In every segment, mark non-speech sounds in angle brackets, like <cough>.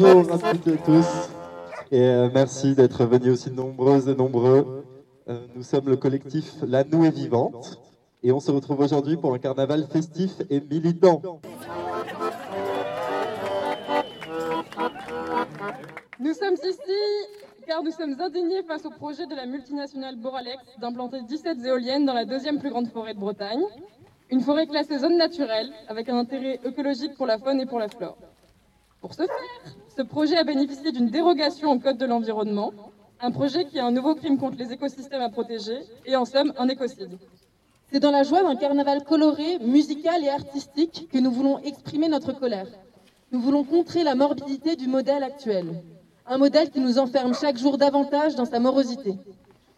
bonjour à toutes et tous. Et euh, merci d'être venus aussi nombreuses et nombreux. Euh, nous sommes le collectif La Noue est Vivante. Et on se retrouve aujourd'hui pour un carnaval festif et militant. Nous sommes ici car nous sommes indignés face au projet de la multinationale Boralex d'implanter 17 éoliennes dans la deuxième plus grande forêt de Bretagne. Une forêt classée zone naturelle avec un intérêt écologique pour la faune et pour la flore. Pour ce faire, ce projet a bénéficié d'une dérogation au Code de l'environnement, un projet qui est un nouveau crime contre les écosystèmes à protéger et en somme un écocide. C'est dans la joie d'un carnaval coloré, musical et artistique que nous voulons exprimer notre colère. Nous voulons contrer la morbidité du modèle actuel, un modèle qui nous enferme chaque jour davantage dans sa morosité.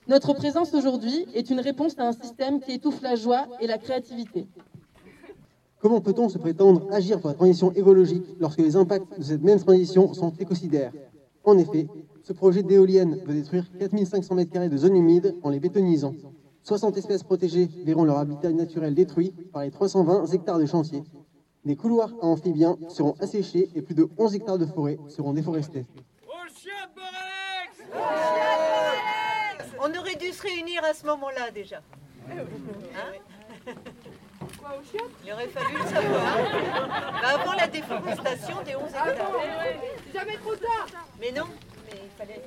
Notre présence aujourd'hui est une réponse à un système qui étouffe la joie et la créativité. Comment peut-on se prétendre agir pour la transition écologique lorsque les impacts de cette même transition sont écocidaires? En effet, ce projet d'éolienne veut détruire 4500 m2 de zones humides en les bétonisant. 60 espèces protégées verront leur habitat naturel détruit par les 320 hectares de chantier. Les couloirs à amphibiens seront asséchés et plus de 11 hectares de forêt seront déforestés. On aurait dû se réunir à ce moment-là déjà. Hein? Il aurait fallu le savoir. Bah, avant la déforestation des 11 hectares. Jamais trop tard Mais non, mais il fallait.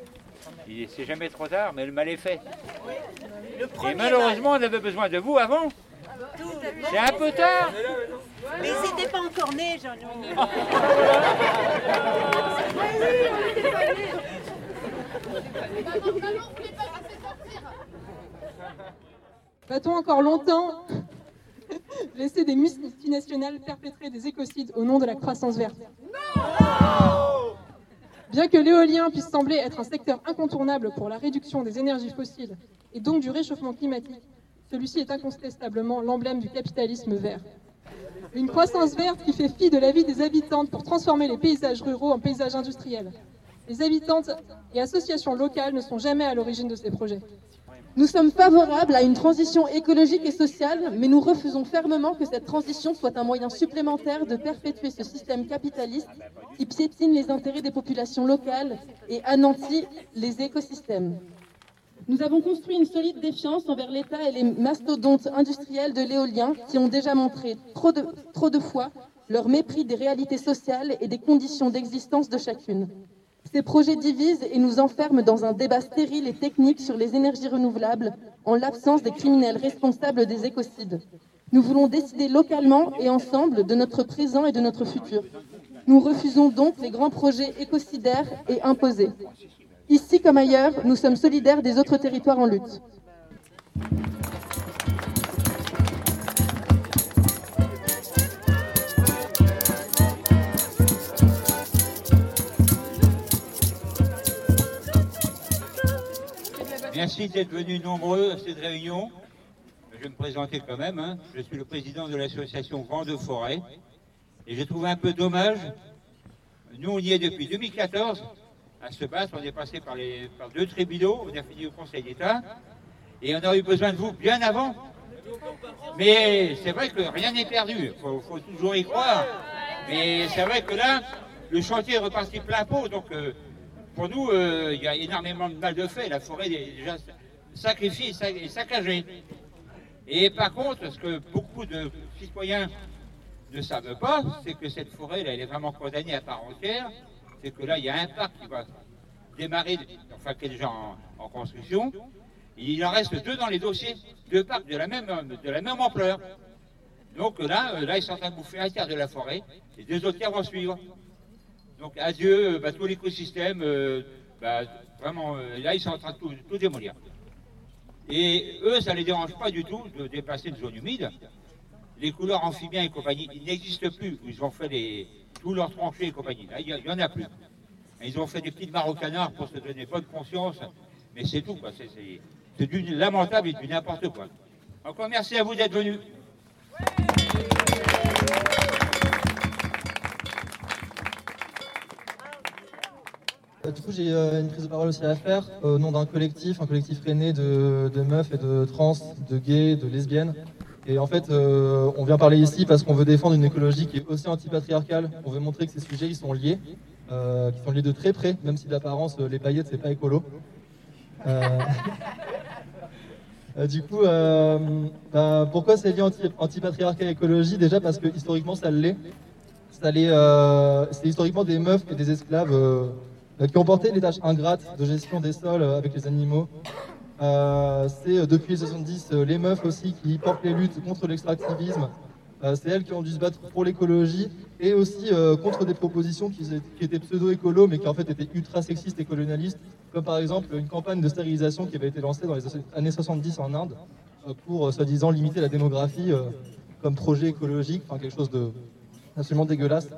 C'est jamais trop tard, mais le mal est fait. Le Et malheureusement, on avait besoin de vous avant. mal, tout. C'est un peu tard. Mais ils n'étaient pas encore nés, Jean-Louis. <laughs> Va-t-on encore longtemps? Laisser des multinationales perpétrer des écocides au nom de la croissance verte Bien que l'éolien puisse sembler être un secteur incontournable pour la réduction des énergies fossiles et donc du réchauffement climatique, celui-ci est incontestablement l'emblème du capitalisme vert. Une croissance verte qui fait fi de la vie des habitantes pour transformer les paysages ruraux en paysages industriels. Les habitantes et associations locales ne sont jamais à l'origine de ces projets. Nous sommes favorables à une transition écologique et sociale, mais nous refusons fermement que cette transition soit un moyen supplémentaire de perpétuer ce système capitaliste qui piétine les intérêts des populations locales et anéantit les écosystèmes. Nous avons construit une solide défiance envers l'État et les mastodontes industriels de l'éolien qui ont déjà montré trop de, trop de fois leur mépris des réalités sociales et des conditions d'existence de chacune. Ces projets divisent et nous enferment dans un débat stérile et technique sur les énergies renouvelables en l'absence des criminels responsables des écocides. Nous voulons décider localement et ensemble de notre présent et de notre futur. Nous refusons donc les grands projets écocidaires et imposés. Ici comme ailleurs, nous sommes solidaires des autres territoires en lutte. Merci d'être venus nombreux à cette réunion. Je vais me présenter quand même. hein. Je suis le président de l'association Vent de Forêt. Et je trouve un peu dommage. Nous, on y est depuis 2014 à se battre. On est passé par, les, par deux tribunaux. On a fini au Conseil d'État. Et on a eu besoin de vous bien avant. Mais c'est vrai que rien n'est perdu. Il faut, faut toujours y croire. Mais c'est vrai que là, le chantier est reparti plein pot. Donc, euh, pour nous, euh, il y a énormément de mal de fait. La forêt est déjà sacrifiée et saccagée. Et par contre, ce que beaucoup de citoyens ne savent pas, c'est que cette forêt, là, elle est vraiment condamnée à part entière. C'est que là, il y a un parc qui va démarrer, enfin qui est déjà en, en construction. Il en reste deux dans les dossiers, deux parcs de la même, de la même ampleur. Donc là, euh, là, ils sont en train de bouffer un tiers de la forêt, et deux autres tiers vont suivre. Donc adieu, euh, bah, tout l'écosystème, euh, bah, vraiment, euh, là, ils sont en train de tout, démolir. Et eux, ça ne les dérange pas du tout de déplacer une zone humide. Les couleurs amphibiens et compagnie, ils n'existent plus. Ils ont fait les, tous leurs tranchées et compagnie. Là, il n'y en a plus. Ils ont fait des petites marocanards pour se donner bonne conscience. Mais c'est tout, c'est du lamentable et du n'importe quoi. Encore merci à vous d'être venus. Du coup, j'ai euh, une prise de parole aussi à faire euh, au nom d'un collectif, un collectif rennais de, meufs et de trans, de gays, de lesbiennes. Et en fait, euh, on vient parler ici parce qu'on veut défendre une écologie qui est aussi antipatriarcale. On veut montrer que ces sujets ils sont liés. euh, qui sont liés de très près, même si d'apparence euh, les paillettes c'est pas écolo. Euh, <laughs> euh, du coup, euh, ben, pourquoi c'est lié anti- anti-patriarcat écologie? Déjà parce que historiquement ça l'est. Euh, c'est historiquement des meufs et des esclaves euh, euh, qui ont porté les tâches ingrates de gestion des sols euh, avec les animaux. Euh, c'est euh, depuis les 70 euh, les meufs aussi qui portent les luttes contre l'extractivisme. C'est elles qui ont dû se battre pour l'écologie et aussi contre des propositions qui, étaient- pseudo-écolo mais qui en fait étaient ultra sexistes et colonialistes, comme par exemple une campagne de stérilisation qui avait été lancée dans les années 70 en Inde pour soi-disant limiter la démographie comme projet écologique, enfin quelque chose de absolument dégueulasse.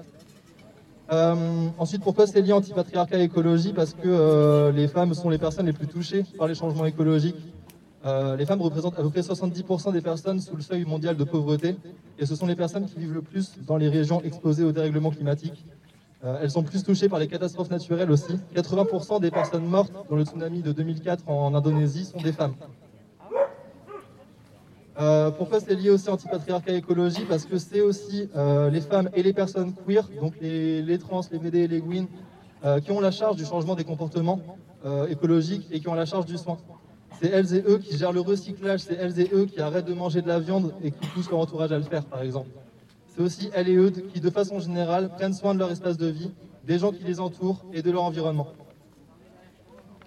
Euh, ensuite, pourquoi c'est lié anti-patriarcat et écologie? Parce que euh, les femmes sont les personnes les plus touchées par les changements écologiques. Euh, les femmes représentent à peu près 70% des personnes sous le seuil mondial de pauvreté, et ce sont les personnes qui vivent le plus dans les régions exposées au dérèglement climatique. Elles sont plus touchées par les catastrophes naturelles aussi. 80% des personnes mortes dans le tsunami de 2004 en Indonésie sont des femmes. Euh, pourquoi c'est lié aussi anti-patriarcat et écologie Parce que c'est aussi euh, les femmes et les personnes queer, donc les, trans, les et les gwyn, euh, qui ont la charge du changement des comportements écologiques et qui ont la charge du soin. C'est elles et eux qui gèrent le recyclage, c'est elles et eux qui arrêtent de manger de la viande et qui poussent leur entourage à le faire, par exemple. C'est aussi elles et eux qui, de façon générale, prennent soin de leur espace de vie, des gens qui les entourent et de leur environnement.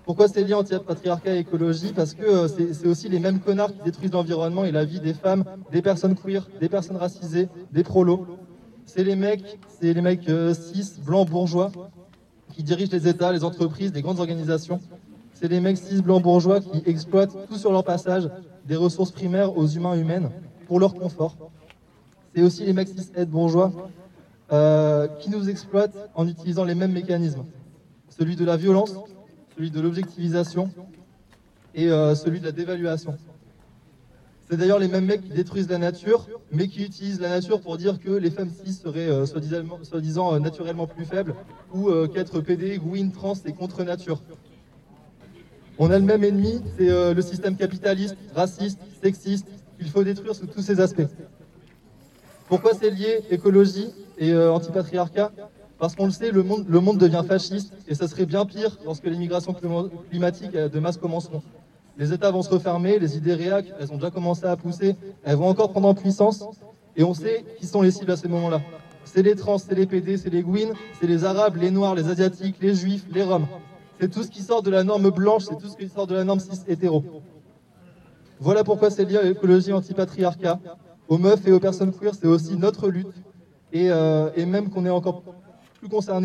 Pourquoi c'est lié anti-patriarcat et écologie Parce que euh, c'est aussi les mêmes connards qui détruisent l'environnement et la vie des femmes, des personnes queer, des personnes racisées, des prolos. C'est les mecs, c'est les mecs euh, cis, blancs, bourgeois, qui dirigent les États, les entreprises, les grandes organisations. C'est les mecs cis, blancs, bourgeois qui exploitent tout sur leur passage des ressources primaires aux humains humaines pour leur confort. C'est aussi les mecs cis, aides bourgeois euh, qui nous exploitent en utilisant les mêmes mécanismes. Celui de la violence, celui de l'objectivisation et euh, celui de la dévaluation. C'est d'ailleurs les mêmes mecs qui détruisent la nature, mais qui utilisent la nature pour dire que les femmes cis seraient euh, soi-disant euh, naturellement plus faibles, ou qu'être PD, gwyn, trans, c'est contre nature. On a le même ennemi, c'est le système capitaliste, raciste, sexiste, qu'il faut détruire sous tous ses aspects. Pourquoi c'est lié écologie et antipatriarcat? Parce qu'on le sait, le monde, devient fasciste et ça serait bien pire lorsque les migrations clima- climatiques euh, de masse commenceront. Les États vont se refermer, les idées réac, elles ont déjà commencé à pousser, elles vont encore prendre en puissance et on sait qui sont les cibles à ces moments-là. C'est les trans, c'est les PD, c'est les gwyn, c'est les arabes, les noirs, les asiatiques, les juifs, les roms. C'est tout ce qui sort de la norme blanche, c'est tout ce qui sort de la norme cis hétéro. Voilà pourquoi c'est lié à l'écologie antipatriarcat. Aux meufs et aux personnes queer, c'est aussi notre lutte. Et, euh, et même qu'on est encore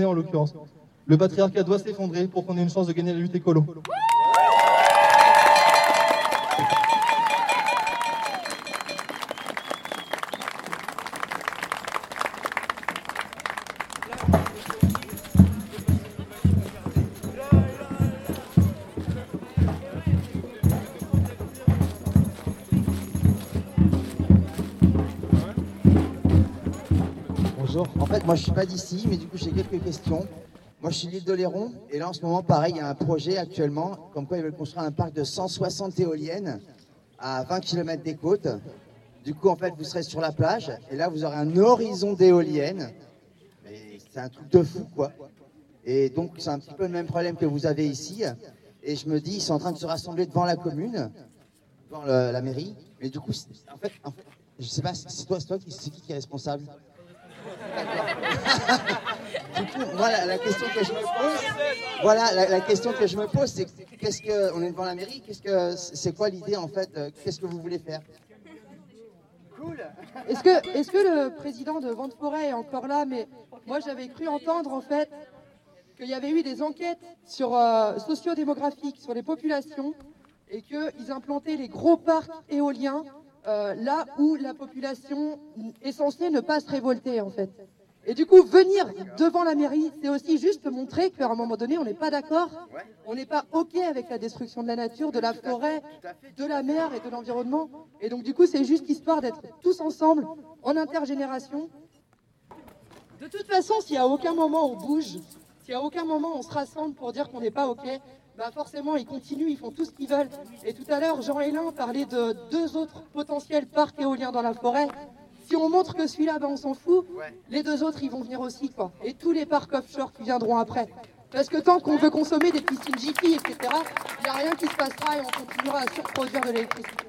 en l'occurrence. Le patriarcat doit s'effondrer pour qu'on ait une chance de gagner la lutte écolo. En fait, moi, je suis pas d'ici, mais du coup, j'ai quelques questions. Moi, je suis l'île d'Oléron, et là, en ce moment, pareil, il y a un projet actuellement, comme quoi ils veulent construire un parc de 160 éoliennes à 20 km des côtes. Du coup, en fait, vous serez sur la plage, et là, vous aurez un horizon d'éoliennes. C'est un truc de fou, quoi. Et donc, c'est un petit peu le même problème que vous avez ici. Et je me dis, ils sont en train de se rassembler devant la commune, devant la mairie. Mais du coup, en fait, en fait, sais pas, c'est toi, toi qui, qui est responsable? <laughs> voilà la question que je me pose. Voilà la, la question que je me pose, c'est qu'est-ce que on est devant la mairie Qu'est-ce que c'est quoi l'idée en fait euh, Qu'est-ce que vous voulez faire? Cool. Est-ce que, est-ce que le président de Vente Forêt est encore là? Mais moi, j'avais cru entendre en fait qu'il y avait eu des enquêtes sur euh, sociodémographiques sur les populations et qu'ils implantaient les gros parcs éoliens euh, là où la population est censée ne pas se révolter en fait. Et du coup, venir devant la mairie, c'est aussi juste montrer qu'à un moment donné, on n'est pas d'accord, on n'est pas OK avec la destruction de la nature, de la forêt, de la mer et de l'environnement. Et donc, du coup, c'est juste histoire d'être tous ensemble, en intergénération. De toute façon, s'il à aucun moment on bouge, si à aucun moment on se rassemble pour dire qu'on n'est pas OK, bah forcément, ils continuent, ils font tout ce qu'ils veulent. Et tout à l'heure, Jean Hélin parlait de deux autres potentiels parcs éoliens dans la forêt. si on montre que celui-là, ben, on s'en fout, les deux autres, ils vont venir aussi, quoi. Et tous les parcs offshore qui viendront après. Parce que tant qu'on veut consommer des piscines Jiffy, etc., il n'y a rien qui se passera et on continuera à surproduire de l'électricité.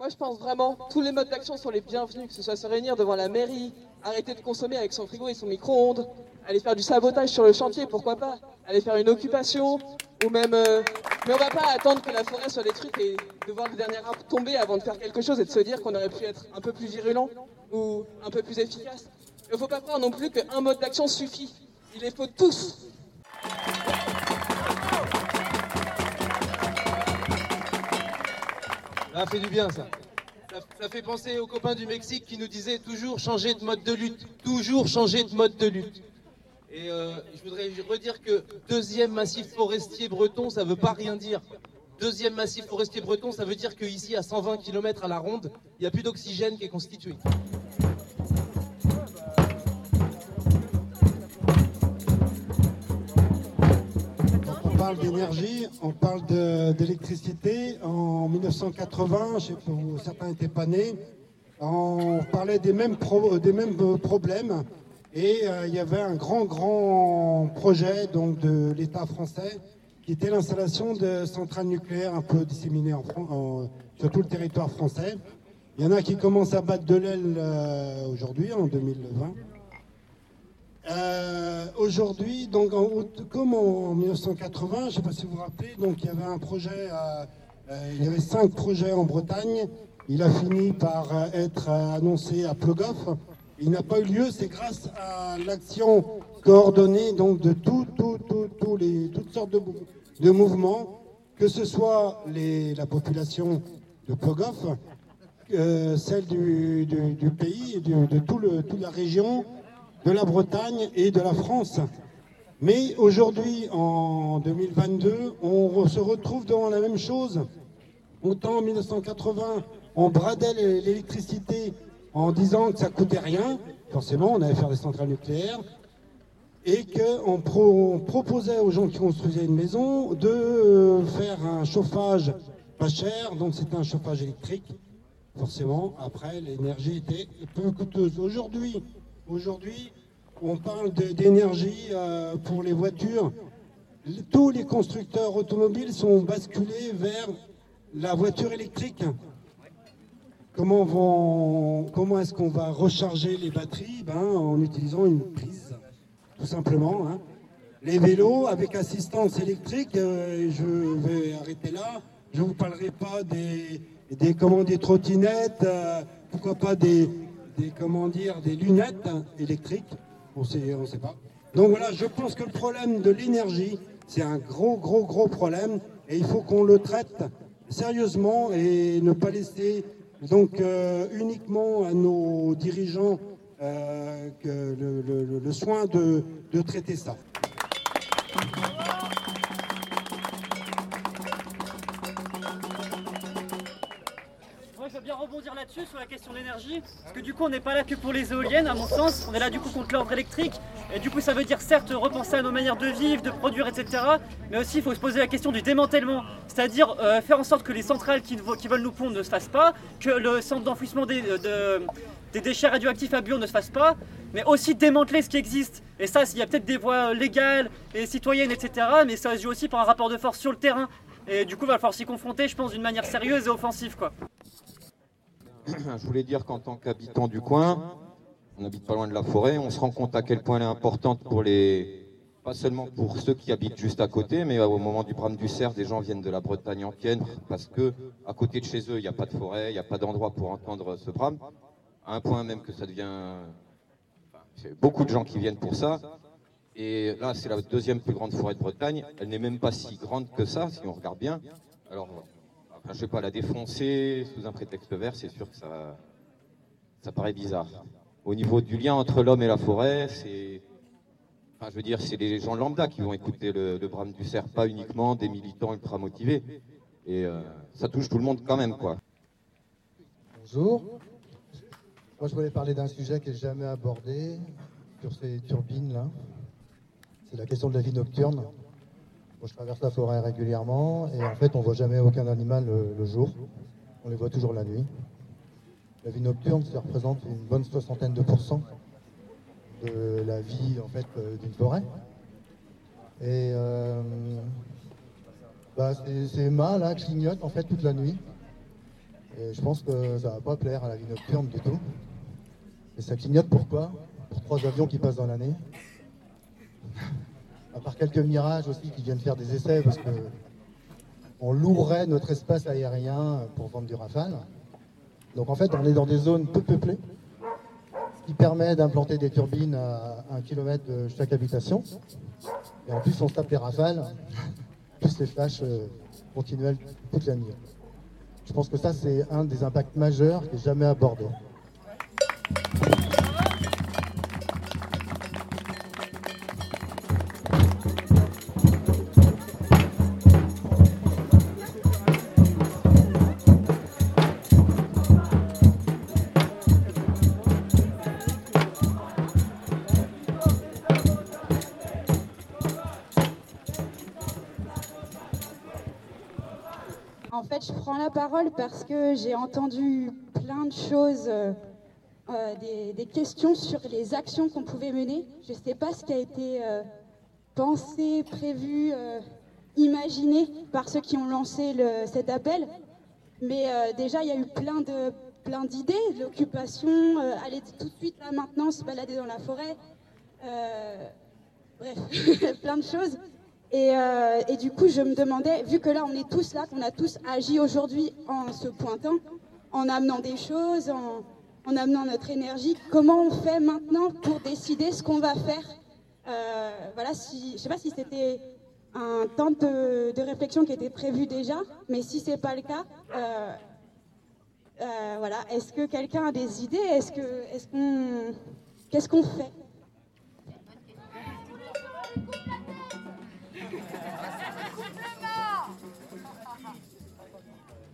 Moi, je pense vraiment tous les modes d'action sont les bienvenus, que ce soit se réunir devant la mairie, arrêter de consommer avec son frigo et son micro-ondes, aller faire du sabotage sur le chantier, pourquoi pas, aller faire une occupation, ou même. euh, Mais on va pas attendre que la forêt soit détruite et de voir le dernier arbre tomber avant de faire quelque chose et de se dire qu'on aurait pu être un peu plus virulent ou un peu plus efficace. Il ne faut pas croire non plus qu'un mode d'action suffit. Il les faut tous. Ça fait du bien ça. ça. fait penser aux copains du Mexique qui nous disaient toujours changer de mode de lutte, toujours changer de mode de lutte. Et euh, je voudrais redire que deuxième massif forestier breton, ça veut pas rien dire. Deuxième massif forestier breton, ça veut dire qu'ici, à 120 km à la ronde, il n'y a plus d'oxygène qui est constitué. Parle d'énergie, on parle d'électricité. En 1980, je certains n'étaient pas nés, on parlait des mêmes, des mêmes euh, problèmes. Et euh, il y avait un grand, grand projet donc, de l'État français qui était l'installation de centrales nucléaires un peu disséminées sur tout le territoire français. Il y en a qui commencent à battre de l'aile euh, aujourd'hui, en 2020. Euh, Aujourd'hui, donc en comme en 1980, je ne sais pas si vous vous rappelez, donc il y avait un projet, euh, il y avait cinq projets en Bretagne. Il a fini par euh, être annoncé à Plogoff. Il n'a pas eu lieu, c'est grâce à l'action coordonnée donc de tout, tout, les, toutes sortes de, mou- de mouvements, que ce soit les, la population de Plogoff, celle du, pays, du- de tout le, toute la région, de la Bretagne et de la France. Mais aujourd'hui, en 2022, on se retrouve devant la même chose. Autant en 1980, on bradait l'é- l'électricité en disant que ça coûtait rien. Forcément, on allait faire des centrales nucléaires. Et qu'on pro- on proposait aux gens qui construisaient une maison de euh, faire un chauffage pas cher. Donc c'était un chauffage électrique. Forcément, après, l'énergie était peu coûteuse. Aujourd'hui, Aujourd'hui, on parle d'énergie euh, pour les voitures. Tous les constructeurs automobiles sont basculés vers la voiture électrique. Comment, comment est-ce qu'on va recharger les batteries? Ben, En utilisant une prise, tout simplement. hein. Les vélos avec assistance électrique, euh, je vais arrêter là. Je ne vous parlerai pas des, des, comment, des trottinettes, euh, pourquoi pas des, des, comment dire, des lunettes électriques. On sait, sait pas. Donc voilà, je pense que le problème de l'énergie, c'est un gros, gros, gros problème et il faut qu'on le traite sérieusement et ne pas laisser donc euh, uniquement à nos dirigeants euh, le soin de, de traiter ça. Rebondir là-dessus sur la question de l'énergie, parce que du coup, on n'est pas là que pour les éoliennes, à mon sens. On est là du coup contre l'ordre électrique, et du coup, ça veut dire certes repenser à nos manières de vivre, de produire, etc. Mais aussi, il faut se poser la question du démantèlement, c'est-à-dire euh, faire en sorte que les centrales qui, veulent nous pondre ne se fassent pas, que le centre d'enfouissement des, de- des déchets radioactifs à bio ne se fasse pas, mais aussi démanteler ce qui existe. Et ça, il y a peut-être des voies légales et citoyennes, etc. Mais ça se joue aussi par un rapport de force sur le terrain. Et du coup, il va falloir s'y confronter, je pense, d'une manière sérieuse et offensive, quoi. <clears throat> Je voulais dire qu'en tant qu'habitant du coin, on n'habite pas loin de la forêt, on se rend compte à quel point elle est importante pour les, pas seulement pour ceux qui habitent juste à côté, mais au moment du brame du cerf, des gens viennent de la Bretagne entière parce que à côté de chez eux, il n'y a pas de forêt, il n'y a pas d'endroit pour entendre ce brame, à un point même que ça devient, c'est beaucoup de gens qui viennent pour ça. Et là, c'est la deuxième plus grande forêt de Bretagne. Elle n'est même pas si grande que ça, si on regarde bien. Alors, je sais pas, la défoncer sous un prétexte vert, c'est sûr que ça, ça paraît bizarre. Au niveau du lien entre l'homme et la forêt, c'est, je veux dire, c'est les gens lambda qui vont écouter le, le brame du cerf, pas uniquement des militants ultra motivés. Et euh, ça touche tout le monde quand même, quoi. Bonjour. Moi, je voulais parler d'un sujet qui n'est jamais abordé sur ces turbines-là. C'est la question de la vie nocturne. Je traverse la forêt régulièrement et en fait, on voit jamais aucun animal le, jour. On les voit toujours la nuit. La vie nocturne, ça représente une bonne soixantaine de pourcents de la vie en fait euh, d'une forêt. Et euh, bah, ces, mâts là clignotent en fait toute la nuit. Et je pense que ça va pas plaire à la vie nocturne du tout. Et ça clignote pourquoi? Pour trois avions qui passent dans l'année. À part quelques mirages aussi qui viennent faire des essais parce que on louerait notre espace aérien pour vendre du rafale. Donc en fait, on est dans des zones peu peuplées, ce qui permet d'implanter des turbines à un kilomètre de chaque habitation. Et en plus, on tape les rafales, <laughs> plus les flashs euh, continuels toute la nuit. Je pense que ça, c'est un des impacts majeurs qui n'est jamais abordé. En fait, je prends la parole parce que j'ai entendu plein de choses, euh, euh, des, questions sur les actions qu'on pouvait mener. Je ne sais pas ce qui a été euh, pensé, prévu, imaginé par ceux qui ont lancé cet appel. Mais déjà, il y a eu plein d'idées, l'occupation, aller tout de suite là maintenant se balader dans la forêt. Bref, <laughs> plein de choses. Et, euh, et du coup, je me demandais, vu que là, on est tous là, qu'on a tous agi aujourd'hui en se pointant, en amenant des choses, en, en amenant notre énergie, comment on fait maintenant pour décider ce qu'on va faire? Euh, Voilà, je sais pas si c'était un temps de, réflexion qui était prévu déjà, mais si c'est pas le cas, euh, voilà, est-ce que quelqu'un a des idées? Est-ce que, est-ce qu'on, qu'est-ce qu'on fait?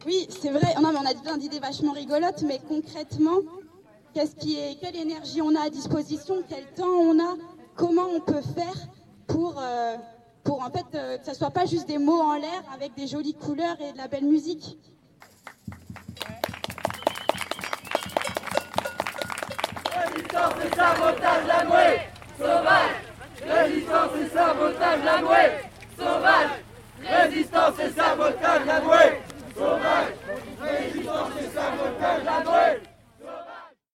Oui, c'est vrai. Non, mais on a plein d'idées vachement rigolotes, mais concrètement, qu'est-ce qui est, quelle énergie on a à disposition, quel temps on a, comment on peut faire pour, euh, pour en fait euh, que ça soit pas juste des mots en l'air avec des jolies couleurs et de la belle musique. Résistance et sabotage la nuée Sauvage. Résistance et sabotage la nuée Sauvage. Résistance et sabotage la nuée Sauvage Résistance et sabotage la